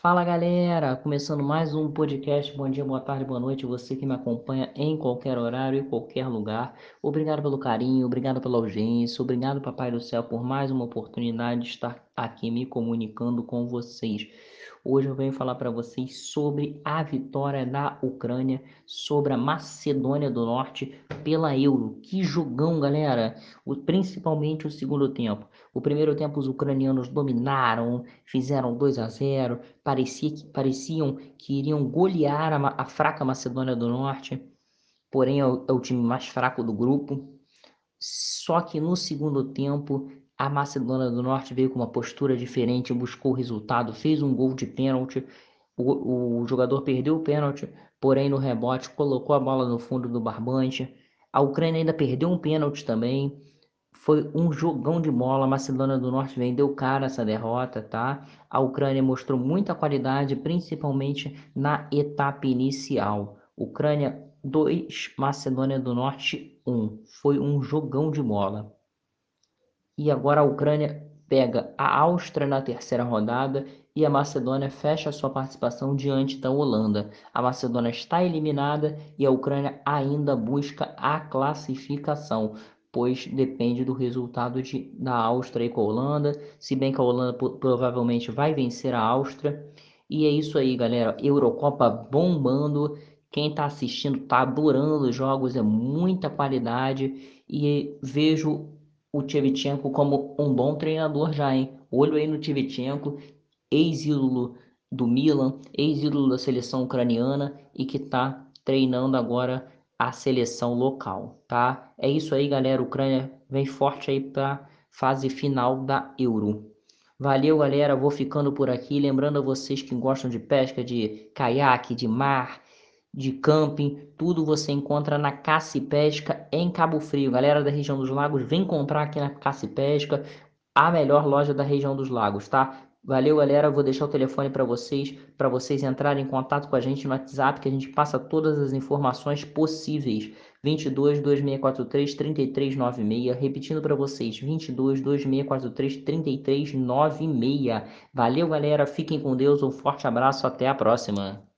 Fala galera, começando mais um podcast. Bom dia, boa tarde, boa noite. Você que me acompanha em qualquer horário e qualquer lugar. Obrigado pelo carinho, obrigado pela audiência, obrigado, Papai do Céu, por mais uma oportunidade de estar aqui me comunicando com vocês. Hoje eu venho falar para vocês sobre a vitória da Ucrânia sobre a Macedônia do Norte pela Euro. Que jogão, galera! O, principalmente o segundo tempo. O primeiro tempo os ucranianos dominaram, fizeram 2 a 0, parecia que, pareciam que iriam golear a, a fraca Macedônia do Norte, porém é o, é o time mais fraco do grupo. Só que no segundo tempo a Macedônia do Norte veio com uma postura diferente, buscou o resultado, fez um gol de pênalti. O, o jogador perdeu o pênalti, porém no rebote colocou a bola no fundo do barbante. A Ucrânia ainda perdeu um pênalti também. Foi um jogão de bola. A Macedônia do Norte vendeu cara essa derrota, tá? A Ucrânia mostrou muita qualidade, principalmente na etapa inicial. Ucrânia 2, Macedônia do Norte 1. Foi um jogão de bola. E agora a Ucrânia pega a Áustria na terceira rodada e a Macedônia fecha sua participação diante da Holanda. A Macedônia está eliminada e a Ucrânia ainda busca a classificação, pois depende do resultado de, da Áustria com a Holanda, se bem que a Holanda provavelmente vai vencer a Áustria. E é isso aí, galera. Eurocopa bombando. Quem está assistindo está adorando os jogos, é muita qualidade e vejo o Tchevchenko como um bom treinador já, hein? Olho aí no Tchevchenko, ex-ídolo do Milan, ex-ídolo da seleção ucraniana e que tá treinando agora a seleção local, tá? É isso aí, galera. Ucrânia vem forte aí para fase final da Euro. Valeu, galera. Vou ficando por aqui. Lembrando a vocês que gostam de pesca, de caiaque, de mar, de camping, tudo você encontra na Caça Pesca em Cabo Frio. Galera da região dos lagos, vem comprar aqui na Caça Pesca, a melhor loja da região dos lagos, tá? Valeu, galera. Vou deixar o telefone para vocês, para vocês entrarem em contato com a gente no WhatsApp, que a gente passa todas as informações possíveis. 22 2643 3396, repetindo para vocês, 22 2643 3396. Valeu, galera. Fiquem com Deus. Um forte abraço, até a próxima.